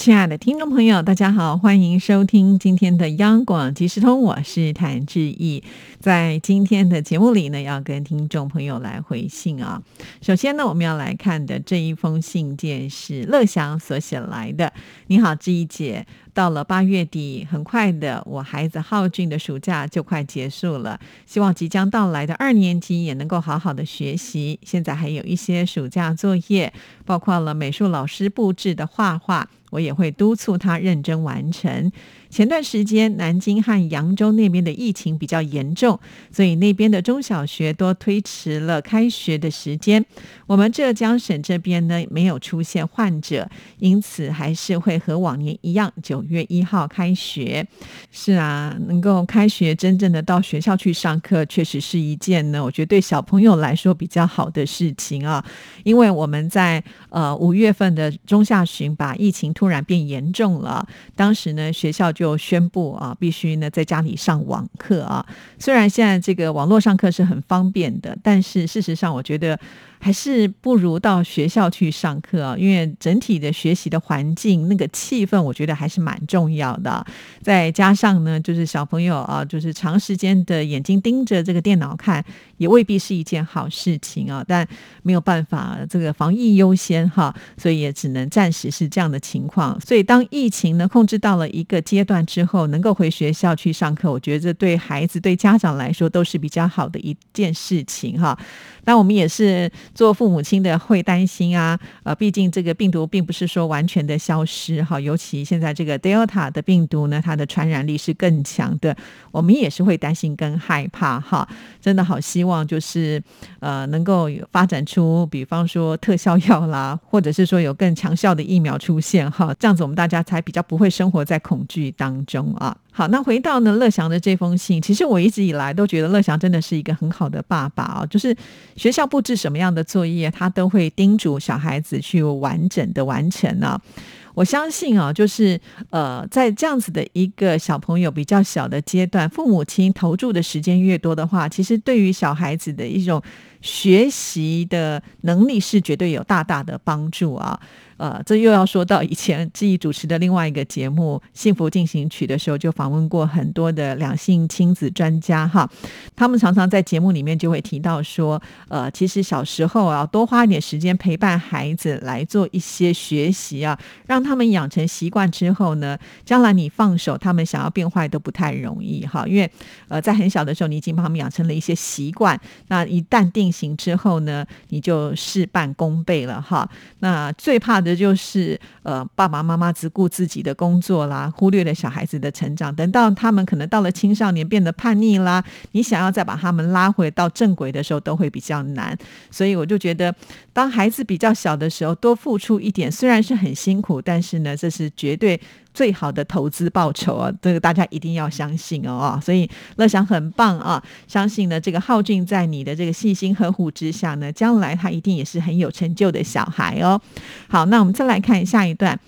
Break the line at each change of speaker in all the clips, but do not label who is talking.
亲爱的听众朋友，大家好，欢迎收听今天的央广即时通，我是谭志毅。在今天的节目里呢，要跟听众朋友来回信啊。首先呢，我们要来看的这一封信件是乐祥所写来的。你好，志毅姐，到了八月底，很快的，我孩子浩俊的暑假就快结束了。希望即将到来的二年级也能够好好的学习。现在还有一些暑假作业，包括了美术老师布置的画画。我也会督促他认真完成。前段时间，南京和扬州那边的疫情比较严重，所以那边的中小学都推迟了开学的时间。我们浙江省这边呢，没有出现患者，因此还是会和往年一样，九月一号开学。是啊，能够开学，真正的到学校去上课，确实是一件呢，我觉得对小朋友来说比较好的事情啊。因为我们在呃五月份的中下旬，把疫情突然变严重了，当时呢学校。就宣布啊，必须呢在家里上网课啊。虽然现在这个网络上课是很方便的，但是事实上，我觉得。还是不如到学校去上课啊，因为整体的学习的环境、那个气氛，我觉得还是蛮重要的。再加上呢，就是小朋友啊，就是长时间的眼睛盯着这个电脑看，也未必是一件好事情啊。但没有办法，这个防疫优先哈，所以也只能暂时是这样的情况。所以当疫情呢控制到了一个阶之后，能够回学校去上课，我觉得对孩子、对家长来说都是比较好的一件事情哈。那我们也是做父母亲的会担心啊，呃，毕竟这个病毒并不是说完全的消失哈，尤其现在这个 Delta 的病毒呢，它的传染力是更强的，我们也是会担心跟害怕哈。真的好希望就是呃能够发展出，比方说特效药啦，或者是说有更强效的疫苗出现哈，这样子我们大家才比较不会生活在恐惧当中啊。好，那回到呢乐祥的这封信，其实我一直以来都觉得乐祥真的是一个很好的爸爸啊，就是学校布置什么样的作业，他都会叮嘱小孩子去完整的完成呢。我相信啊，就是呃，在这样子的一个小朋友比较小的阶段，父母亲投注的时间越多的话，其实对于小孩子的一种学习的能力是绝对有大大的帮助啊。呃，这又要说到以前自己主持的另外一个节目《幸福进行曲》的时候，就访问过很多的两性亲子专家哈。他们常常在节目里面就会提到说，呃，其实小时候啊，多花一点时间陪伴孩子来做一些学习啊，让他们养成习惯之后呢，将来你放手，他们想要变坏都不太容易哈。因为呃，在很小的时候，你已经帮他们养成了一些习惯，那一旦定行之后呢，你就事半功倍了哈。那最怕的。就是呃，爸爸妈妈只顾自己的工作啦，忽略了小孩子的成长。等到他们可能到了青少年，变得叛逆啦，你想要再把他们拉回到正轨的时候，都会比较难。所以我就觉得，当孩子比较小的时候，多付出一点，虽然是很辛苦，但是呢，这是绝对。最好的投资报酬啊，这个大家一定要相信哦所以乐享很棒啊，相信呢这个浩俊在你的这个细心呵护之下呢，将来他一定也是很有成就的小孩哦。好，那我们再来看下一段。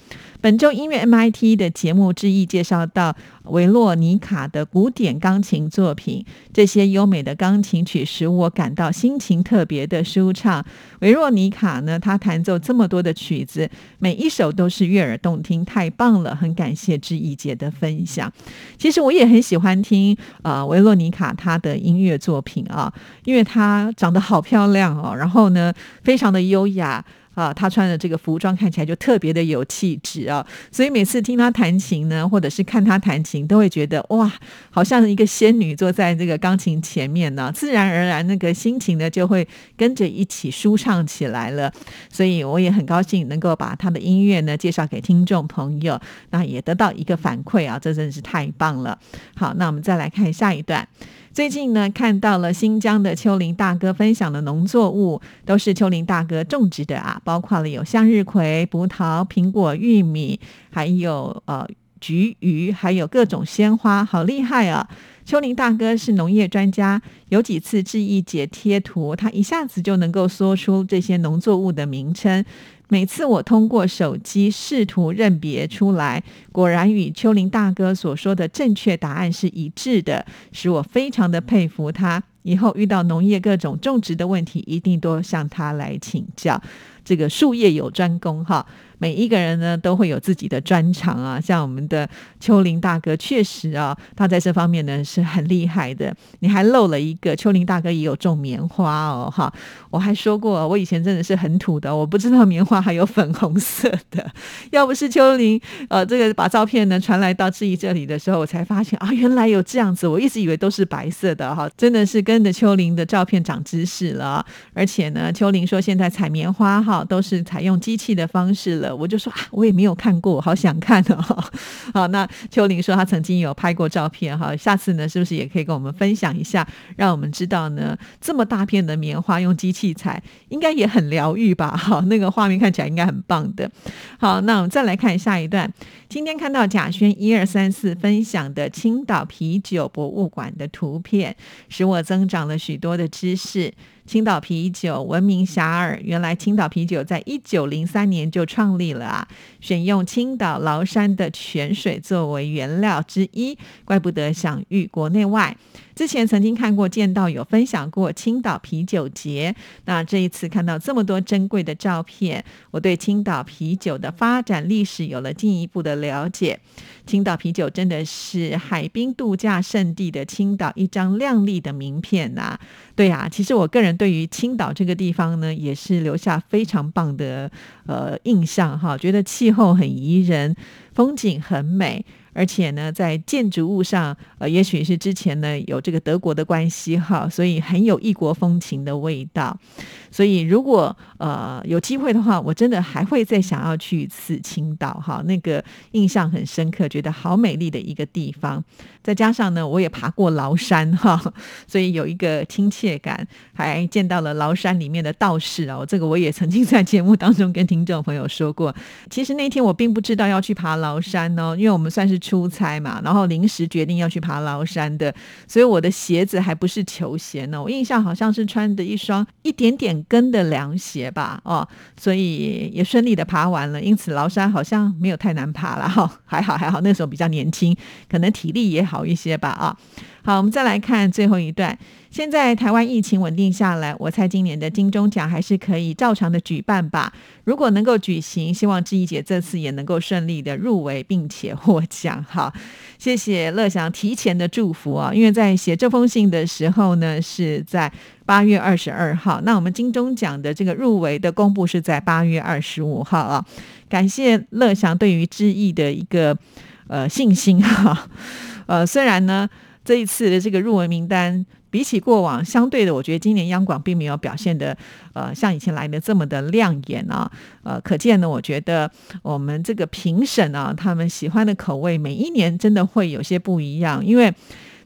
本周音乐 MIT 的节目之一介绍到维洛尼卡的古典钢琴作品，这些优美的钢琴曲使我感到心情特别的舒畅。维洛尼卡呢，他弹奏这么多的曲子，每一首都是悦耳动听，太棒了！很感谢志毅姐的分享。其实我也很喜欢听呃维洛尼卡她的音乐作品啊，因为她长得好漂亮哦，然后呢，非常的优雅。啊，他穿的这个服装看起来就特别的有气质啊，所以每次听他弹琴呢，或者是看他弹琴，都会觉得哇，好像一个仙女坐在这个钢琴前面呢，自然而然那个心情呢就会跟着一起舒畅起来了。所以我也很高兴能够把他的音乐呢介绍给听众朋友，那也得到一个反馈啊，这真的是太棒了。好，那我们再来看下一段。最近呢，看到了新疆的丘陵大哥分享的农作物，都是丘陵大哥种植的啊，包括了有向日葵、葡萄、苹果、玉米，还有呃橘、鱼，还有各种鲜花，好厉害啊！秋林大哥是农业专家，有几次志毅姐贴图，他一下子就能够说出这些农作物的名称。每次我通过手机试图认别出来，果然与秋林大哥所说的正确答案是一致的，使我非常的佩服他。以后遇到农业各种种植的问题，一定多向他来请教。这个术业有专攻哈。每一个人呢都会有自己的专长啊，像我们的秋林大哥，确实啊，他在这方面呢是很厉害的。你还漏了一个，秋林大哥也有种棉花哦，哈，我还说过，我以前真的是很土的，我不知道棉花还有粉红色的。要不是秋林呃这个把照片呢传来到志毅这里的时候，我才发现啊，原来有这样子，我一直以为都是白色的哈，真的是跟着秋林的照片长知识了。而且呢，秋林说现在采棉花哈好都是采用机器的方式了。我就说啊，我也没有看过，好想看哦。好，那秋玲说她曾经有拍过照片哈，下次呢是不是也可以跟我们分享一下，让我们知道呢这么大片的棉花用机器采，应该也很疗愈吧？好，那个画面看起来应该很棒的。好，那我们再来看下一段。今天看到贾轩一二三四分享的青岛啤酒博物馆的图片，使我增长了许多的知识。青岛啤酒闻名遐迩，原来青岛啤酒在一九零三年就创立了啊！选用青岛崂山的泉水作为原料之一，怪不得享誉国内外。之前曾经看过、见到有分享过青岛啤酒节，那这一次看到这么多珍贵的照片，我对青岛啤酒的发展历史有了进一步的了解。青岛啤酒真的是海滨度假胜地的青岛一张亮丽的名片呐！对呀，其实我个人对于青岛这个地方呢，也是留下非常棒的呃印象哈，觉得气候很宜人，风景很美。而且呢，在建筑物上，呃，也许是之前呢有这个德国的关系哈，所以很有异国风情的味道。所以如果呃有机会的话，我真的还会再想要去一次青岛哈，那个印象很深刻，觉得好美丽的一个地方。再加上呢，我也爬过崂山哈，所以有一个亲切感，还见到了崂山里面的道士哦。这个我也曾经在节目当中跟听众朋友说过。其实那天我并不知道要去爬崂山哦，因为我们算是出差嘛，然后临时决定要去爬崂山的，所以我的鞋子还不是球鞋呢。我印象好像是穿的一双一点点跟的凉鞋吧，哦，所以也顺利的爬完了。因此崂山好像没有太难爬了哈，还好还好，那时候比较年轻，可能体力也好一些吧，啊。好，我们再来看最后一段。现在台湾疫情稳定下来，我猜今年的金钟奖还是可以照常的举办吧。如果能够举行，希望志毅姐这次也能够顺利的入围并且获奖。好，谢谢乐祥提前的祝福啊！因为在写这封信的时候呢，是在八月二十二号。那我们金钟奖的这个入围的公布是在八月二十五号啊。感谢乐祥对于志毅的一个呃信心哈。呃，虽然呢。这一次的这个入围名单，比起过往，相对的，我觉得今年央广并没有表现的，呃，像以前来的这么的亮眼啊。呃，可见呢，我觉得我们这个评审啊，他们喜欢的口味，每一年真的会有些不一样，因为。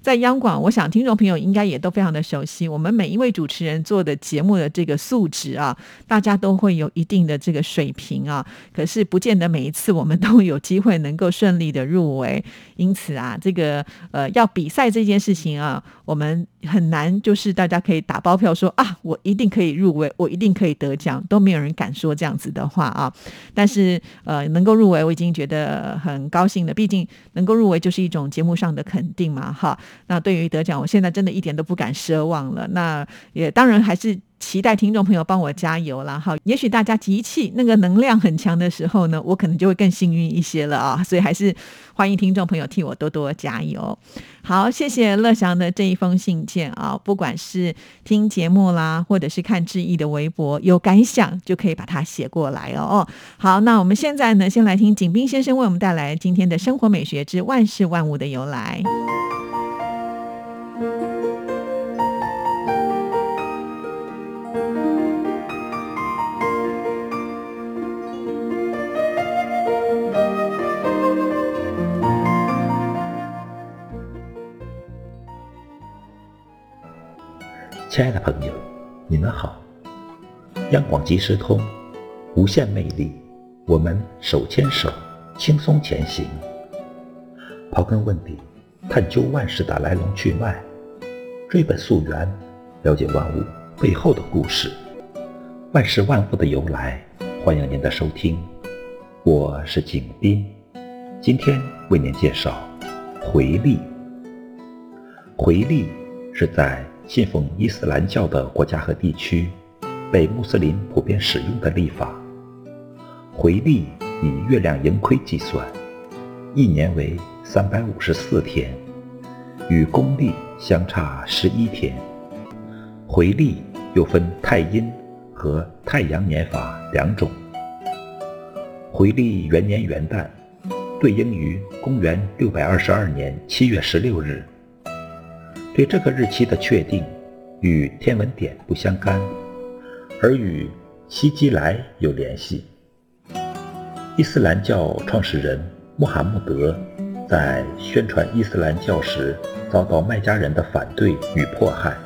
在央广，我想听众朋友应该也都非常的熟悉，我们每一位主持人做的节目的这个素质啊，大家都会有一定的这个水平啊。可是不见得每一次我们都有机会能够顺利的入围，因此啊，这个呃要比赛这件事情啊，我们很难就是大家可以打包票说啊，我一定可以入围，我一定可以得奖，都没有人敢说这样子的话啊。但是呃，能够入围，我已经觉得很高兴了，毕竟能够入围就是一种节目上的肯定嘛，哈。那对于得奖，我现在真的一点都不敢奢望了。那也当然还是期待听众朋友帮我加油啦。哈。也许大家集气那个能量很强的时候呢，我可能就会更幸运一些了啊。所以还是欢迎听众朋友替我多多加油。好，谢谢乐祥的这一封信件啊。不管是听节目啦，或者是看志毅的微博，有感想就可以把它写过来哦。好，那我们现在呢，先来听景斌先生为我们带来今天的生活美学之万事万物的由来。
亲爱的朋友，你们好！央广即时通，无限魅力，我们手牵手，轻松前行。刨根问底，探究万事的来龙去脉，追本溯源，了解万物背后的故事，万事万物的由来。欢迎您的收听，我是景斌，今天为您介绍回力。回力是在信奉伊斯兰教的国家和地区，被穆斯林普遍使用的历法。回历以月亮盈亏计算。一年为三百五十四天，与公历相差十一天。回历又分太阴和太阳年法两种。回历元年元旦，对应于公元六百二十二年七月十六日。对这个日期的确定与天文点不相干，而与希基来有联系。伊斯兰教创始人。穆罕默德在宣传伊斯兰教时遭到麦加人的反对与迫害，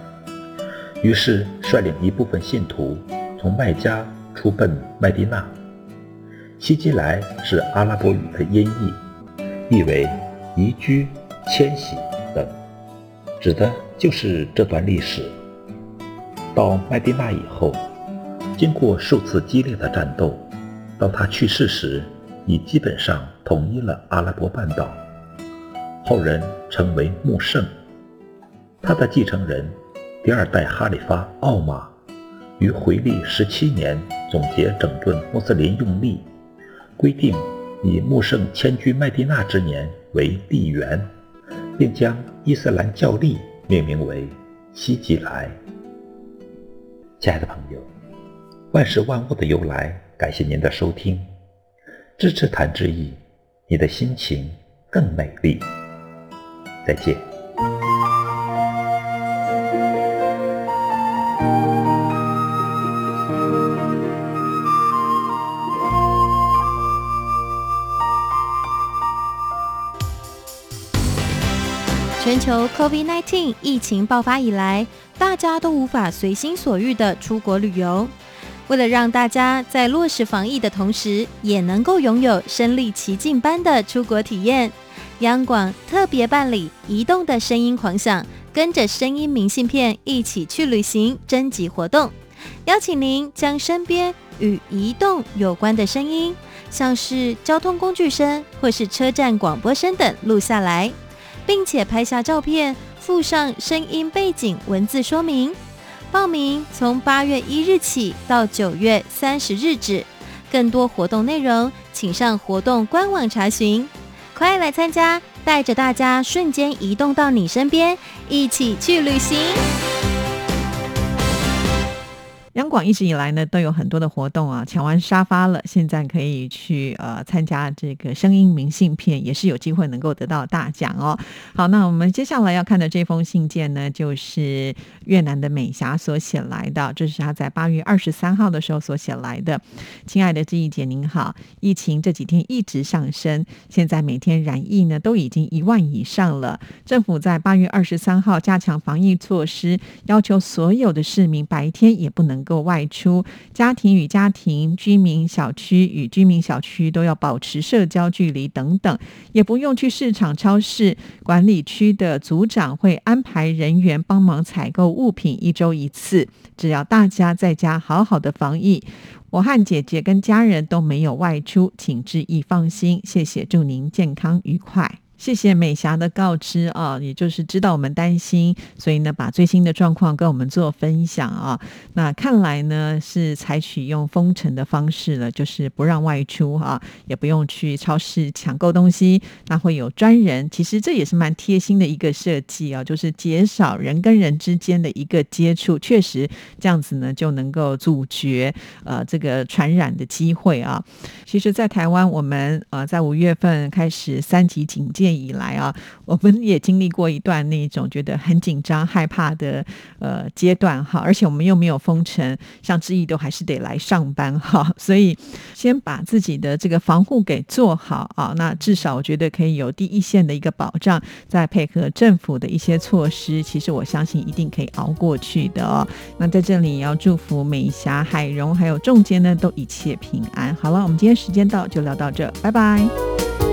于是率领一部分信徒从麦加出奔麦地那。希基来是阿拉伯语的音译，意为移居、迁徙，指的就是这段历史。到麦地那以后，经过数次激烈的战斗，到他去世时。已基本上统一了阿拉伯半岛，后人称为穆圣。他的继承人第二代哈里发奥马于回历十七年总结整顿穆斯林用力，规定以穆圣迁居麦地那之年为历元，并将伊斯兰教历命名为希吉来。亲爱的朋友，万事万物的由来，感谢您的收听。支持谭志毅，你的心情更美丽。再见。
全球 COVID-19 疫情爆发以来，大家都无法随心所欲的出国旅游。为了让大家在落实防疫的同时，也能够拥有身临其境般的出国体验，央广特别办理“移动的声音狂想”，跟着声音明信片一起去旅行征集活动，邀请您将身边与移动有关的声音，像是交通工具声或是车站广播声等录下来，并且拍下照片，附上声音背景文字说明。报名从八月一日起到九月三十日止，更多活动内容请上活动官网查询。快来参加，带着大家瞬间移动到你身边，一起去旅行。
央广一直以来呢都有很多的活动啊，抢完沙发了，现在可以去呃参加这个声音明信片，也是有机会能够得到大奖哦。好，那我们接下来要看的这封信件呢，就是越南的美霞所写来的，这是她在八月二十三号的时候所写来的。亲爱的志毅姐您好，疫情这几天一直上升，现在每天染疫呢都已经一万以上了。政府在八月二十三号加强防疫措施，要求所有的市民白天也不能。能够外出，家庭与家庭、居民小区与居民小区都要保持社交距离等等，也不用去市场、超市。管理区的组长会安排人员帮忙采购物品，一周一次。只要大家在家好好的防疫，我和姐姐跟家人都没有外出，请注意放心。谢谢，祝您健康愉快。谢谢美霞的告知啊，也就是知道我们担心，所以呢，把最新的状况跟我们做分享啊。那看来呢，是采取用封城的方式了，就是不让外出哈，也不用去超市抢购东西。那会有专人，其实这也是蛮贴心的一个设计啊，就是减少人跟人之间的一个接触，确实这样子呢，就能够阻绝呃这个传染的机会啊。其实，在台湾，我们呃在五月份开始三级警戒。以来啊，我们也经历过一段那种觉得很紧张、害怕的呃阶段哈，而且我们又没有封城，像志毅都还是得来上班哈，所以先把自己的这个防护给做好啊，那至少我觉得可以有第一线的一个保障，再配合政府的一些措施，其实我相信一定可以熬过去的哦。那在这里也要祝福美霞、海荣还有仲杰呢，都一切平安。好了，我们今天时间到，就聊到这，拜拜。